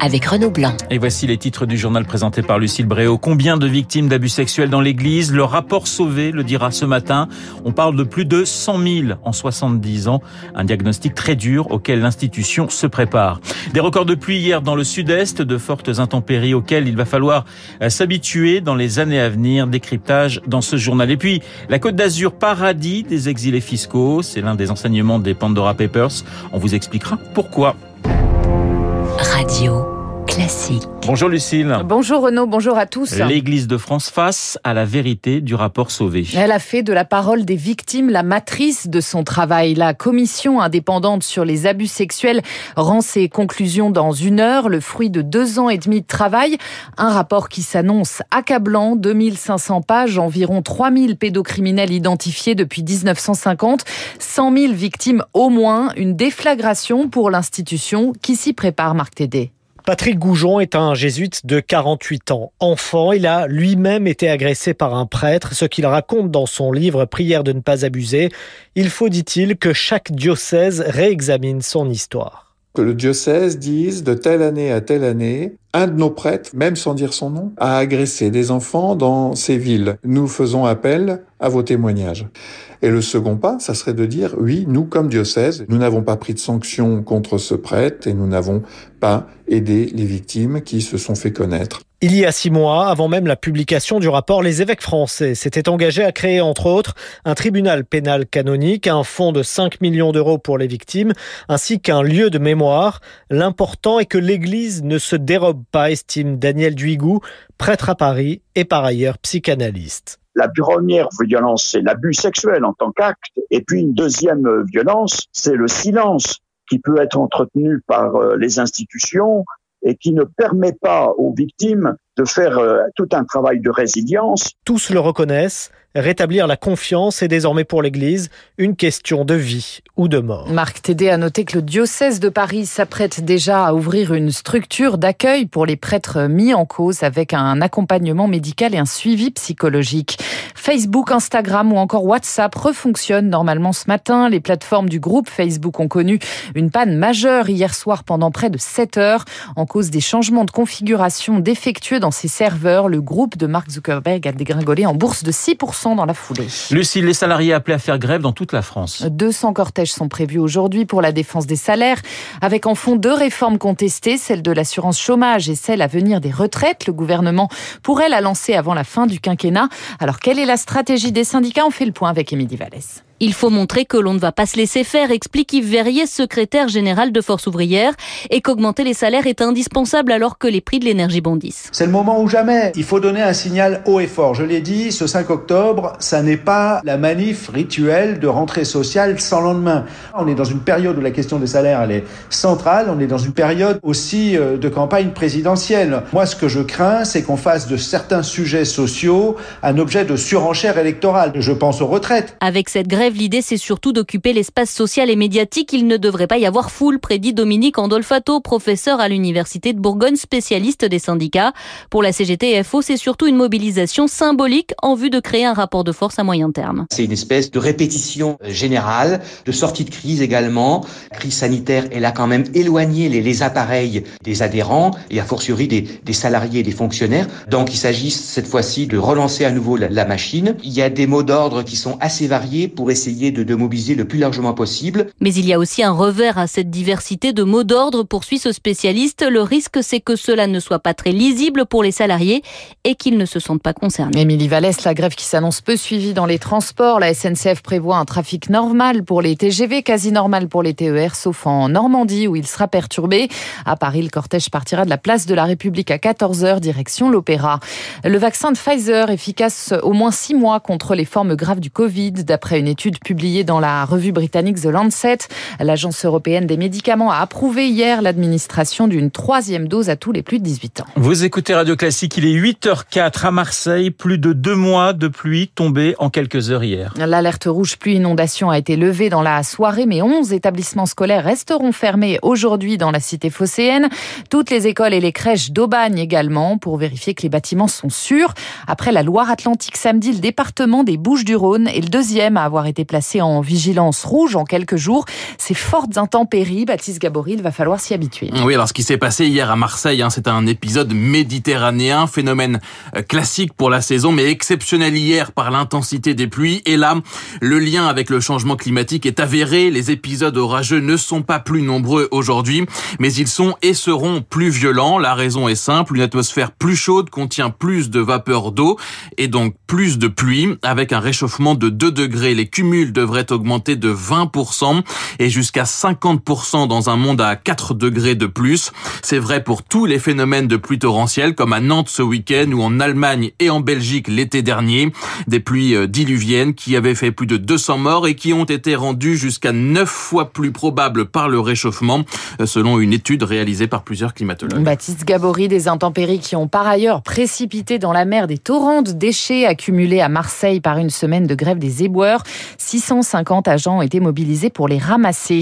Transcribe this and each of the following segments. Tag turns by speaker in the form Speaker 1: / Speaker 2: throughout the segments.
Speaker 1: avec Renaud Blanc.
Speaker 2: Et voici les titres du journal présenté par Lucille Bréau. Combien de victimes d'abus sexuels dans l'église? Le rapport Sauvé le dira ce matin. On parle de plus de 100 000 en 70 ans. Un diagnostic très dur auquel l'institution se prépare. Des records de pluie hier dans le sud-est, de fortes intempéries auxquelles il va falloir euh, s'habituer dans les années à venir. Décryptage dans ce journal. Et puis, la Côte d'Azur, paradis des exilés fiscaux. C'est l'un des enseignements des Pandora Papers. On vous expliquera pourquoi.
Speaker 1: Radio classique.
Speaker 2: Bonjour Lucille.
Speaker 3: Bonjour Renaud, bonjour à tous.
Speaker 2: L'Église de France face à la vérité du rapport Sauvé.
Speaker 3: Elle a fait de la parole des victimes la matrice de son travail. La commission indépendante sur les abus sexuels rend ses conclusions dans une heure, le fruit de deux ans et demi de travail. Un rapport qui s'annonce accablant, 2500 pages, environ 3000 pédocriminels identifiés depuis 1950, 100 000 victimes au moins, une déflagration pour l'institution qui s'y prépare, Marc Tédé.
Speaker 4: Patrick Goujon est un jésuite de 48 ans. Enfant, il a lui-même été agressé par un prêtre, ce qu'il raconte dans son livre Prière de ne pas abuser. Il faut, dit-il, que chaque diocèse réexamine son histoire.
Speaker 5: Que le diocèse dise de telle année à telle année, un de nos prêtres, même sans dire son nom, a agressé des enfants dans ces villes. Nous faisons appel à vos témoignages. Et le second pas, ça serait de dire, oui, nous, comme diocèse, nous n'avons pas pris de sanctions contre ce prêtre et nous n'avons pas aidé les victimes qui se sont fait connaître.
Speaker 4: Il y a six mois, avant même la publication du rapport, les évêques français s'étaient engagés à créer, entre autres, un tribunal pénal canonique, un fonds de 5 millions d'euros pour les victimes, ainsi qu'un lieu de mémoire. L'important est que l'Église ne se dérobe pas, estime Daniel Duigou, prêtre à Paris et par ailleurs psychanalyste.
Speaker 6: La première violence, c'est l'abus sexuel en tant qu'acte. Et puis une deuxième violence, c'est le silence qui peut être entretenu par euh, les institutions et qui ne permet pas aux victimes de faire euh, tout un travail de résilience.
Speaker 4: Tous le reconnaissent, rétablir la confiance est désormais pour l'Église une question de vie ou de mort.
Speaker 3: Marc Tédé a noté que le diocèse de Paris s'apprête déjà à ouvrir une structure d'accueil pour les prêtres mis en cause avec un accompagnement médical et un suivi psychologique. Facebook, Instagram ou encore WhatsApp refonctionnent normalement ce matin. Les plateformes du groupe Facebook ont connu une panne majeure hier soir pendant près de 7 heures en cause des changements de configuration défectueux dans ses serveurs. Le groupe de Mark Zuckerberg a dégringolé en bourse de 6% dans la foulée.
Speaker 2: Lucie, les salariés appelés à faire grève dans toute la France.
Speaker 3: 200 cortèges sont prévus aujourd'hui pour la défense des salaires, avec en fond deux réformes contestées, celle de l'assurance chômage et celle à venir des retraites. Le gouvernement pourrait la lancer avant la fin du quinquennat. Alors, quelle est la stratégie des syndicats? On fait le point avec Émilie Vallès.
Speaker 7: Il faut montrer que l'on ne va pas se laisser faire, explique Yves Verrier, secrétaire général de Force ouvrière, et qu'augmenter les salaires est indispensable alors que les prix de l'énergie bondissent.
Speaker 8: C'est le moment ou jamais. Il faut donner un signal haut et fort. Je l'ai dit, ce 5 octobre, ça n'est pas la manif rituelle de rentrée sociale sans lendemain. On est dans une période où la question des salaires, elle est centrale. On est dans une période aussi euh, de campagne présidentielle. Moi, ce que je crains, c'est qu'on fasse de certains sujets sociaux un objet de surenchère électorale. Je pense aux retraites.
Speaker 7: Avec cette grève, l'idée c'est surtout d'occuper l'espace social et médiatique. Il ne devrait pas y avoir foule, prédit Dominique Andolfato, professeur à l'Université de Bourgogne, spécialiste des syndicats. Pour la CGT FO, c'est surtout une mobilisation symbolique en vue de créer un rapport de force à moyen terme.
Speaker 9: C'est une espèce de répétition générale, de sortie de crise également. La crise sanitaire, elle a quand même éloigné les, les appareils des adhérents et a fortiori des, des, salariés et des fonctionnaires. Donc il s'agit cette fois-ci de relancer à nouveau la, la machine. Il y a des mots d'ordre qui sont assez variés pour essayer de, de mobiliser le plus largement possible.
Speaker 7: Mais il y a aussi un revers à cette diversité de mots d'ordre, poursuit ce spécialiste. Le risque, c'est que cela ne soit pas très lisible pour les salariés et qu'ils ne se sentent pas concernés.
Speaker 3: Émilie Vallès, la grève qui s'annonce peu suivie dans les transports. La SNCF prévoit un trafic normal pour les TGV, quasi normal pour les TER, sauf en Normandie où il sera perturbé. À Paris, le cortège partira de la place de la République à 14h, direction l'Opéra. Le vaccin de Pfizer, efficace au moins six mois contre les formes graves du Covid, d'après une étude étude publiée dans la revue britannique The Lancet. L'Agence européenne des médicaments a approuvé hier l'administration d'une troisième dose à tous les plus de 18 ans.
Speaker 2: Vous écoutez Radio Classique, il est 8h04 à Marseille, plus de deux mois de pluie tombée en quelques heures hier.
Speaker 3: L'alerte rouge pluie inondation a été levée dans la soirée, mais 11 établissements scolaires resteront fermés aujourd'hui dans la cité phocéenne. Toutes les écoles et les crèches d'Aubagne également pour vérifier que les bâtiments sont sûrs. Après la Loire-Atlantique samedi, le département des Bouches-du-Rhône est le deuxième à avoir été placé en vigilance rouge en quelques jours. Ces fortes intempéries, Baptiste Gabory, il va falloir s'y habituer.
Speaker 10: Oui, alors ce qui s'est passé hier à Marseille, hein, c'est un épisode méditerranéen, phénomène euh, classique pour la saison, mais exceptionnel hier par l'intensité des pluies. Et là, le lien avec le changement climatique est avéré. Les épisodes orageux ne sont pas plus nombreux aujourd'hui, mais ils sont et seront plus violents. La raison est simple, une atmosphère plus chaude contient plus de vapeur d'eau et donc plus de pluie. Avec un réchauffement de 2 degrés, les devraient augmenter de 20% et jusqu'à 50% dans un monde à 4 degrés de plus. C'est vrai pour tous les phénomènes de pluie torrentielle, comme à Nantes ce week-end ou en Allemagne et en Belgique l'été dernier. Des pluies euh, diluviennes qui avaient fait plus de 200 morts et qui ont été rendues jusqu'à 9 fois plus probables par le réchauffement, euh, selon une étude réalisée par plusieurs climatologues.
Speaker 3: Baptiste Gabory, des intempéries qui ont par ailleurs précipité dans la mer des torrents de déchets accumulés à Marseille par une semaine de grève des éboueurs. 650 agents ont été mobilisés pour les ramasser.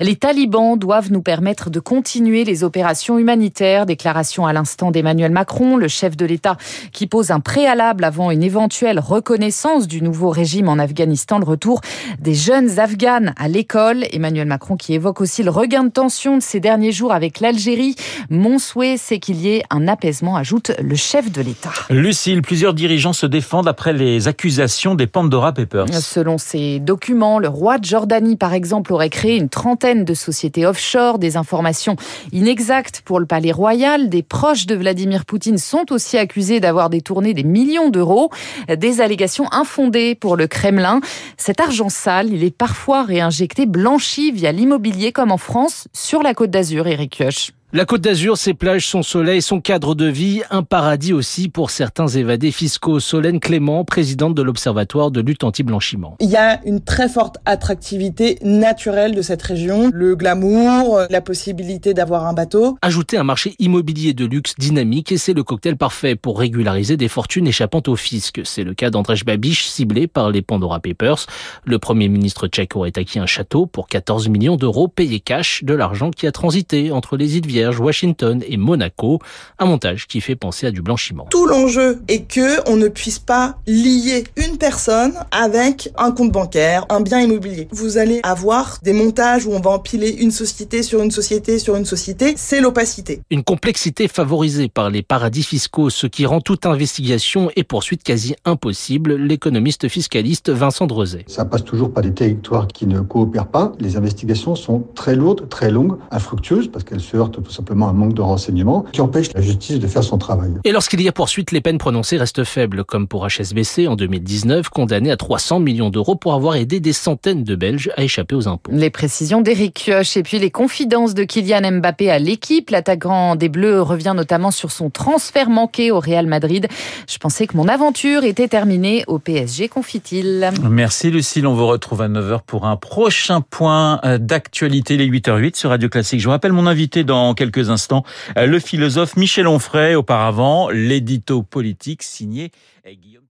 Speaker 3: Les talibans doivent nous permettre de continuer les opérations humanitaires. Déclaration à l'instant d'Emmanuel Macron, le chef de l'État qui pose un préalable avant une éventuelle reconnaissance du nouveau régime en Afghanistan, le retour des jeunes Afghanes à l'école. Emmanuel Macron qui évoque aussi le regain de tension de ces derniers jours avec l'Algérie. Mon souhait, c'est qu'il y ait un apaisement, ajoute le chef de l'État.
Speaker 2: Lucille, plusieurs dirigeants se défendent après les accusations des Pandora Papers.
Speaker 3: Selon ces documents, le roi de Jordanie, par exemple, aurait créé une trentaine de sociétés offshore, des informations inexactes pour le palais royal. Des proches de Vladimir Poutine sont aussi accusés d'avoir détourné des millions d'euros. Des allégations infondées pour le Kremlin. Cet argent sale, il est parfois réinjecté, blanchi via l'immobilier, comme en France, sur la côte d'Azur, Eric Kioch.
Speaker 11: La Côte d'Azur, ses plages, son soleil, son cadre de vie, un paradis aussi pour certains évadés fiscaux. Solène Clément, présidente de l'Observatoire de lutte anti-blanchiment.
Speaker 12: Il y a une très forte attractivité naturelle de cette région. Le glamour, la possibilité d'avoir un bateau.
Speaker 11: Ajouter un marché immobilier de luxe dynamique et c'est le cocktail parfait pour régulariser des fortunes échappant au fisc. C'est le cas d'Andrzej Babiš, ciblé par les Pandora Papers. Le premier ministre tchèque aurait acquis un château pour 14 millions d'euros payés cash, de l'argent qui a transité entre les îles Vierges Washington et Monaco, un montage qui fait penser à du blanchiment.
Speaker 12: Tout l'enjeu est que on ne puisse pas lier une personne avec un compte bancaire, un bien immobilier. Vous allez avoir des montages où on va empiler une société sur une société sur une société, c'est l'opacité.
Speaker 11: Une complexité favorisée par les paradis fiscaux, ce qui rend toute investigation et poursuite quasi impossible, l'économiste fiscaliste Vincent Drezet.
Speaker 13: Ça passe toujours par des territoires qui ne coopèrent pas. Les investigations sont très lourdes, très longues, infructueuses parce qu'elles se heurtent tout simplement un manque de renseignements qui empêche la justice de faire son travail.
Speaker 11: Et lorsqu'il y a poursuite, les peines prononcées restent faibles, comme pour HSBC en 2019, condamné à 300 millions d'euros pour avoir aidé des centaines de Belges à échapper aux impôts.
Speaker 3: Les précisions d'Éric Kioch et puis les confidences de Kylian Mbappé à l'équipe. L'attaquant des Bleus revient notamment sur son transfert manqué au Real Madrid. Je pensais que mon aventure était terminée au PSG, confie-t-il.
Speaker 2: Merci Lucille, on vous retrouve à 9h pour un prochain point d'actualité, les 8h08 sur Radio Classique. Je vous rappelle mon invité dans quelques instants, le philosophe Michel Onfray, auparavant l'édito politique signé Guillaume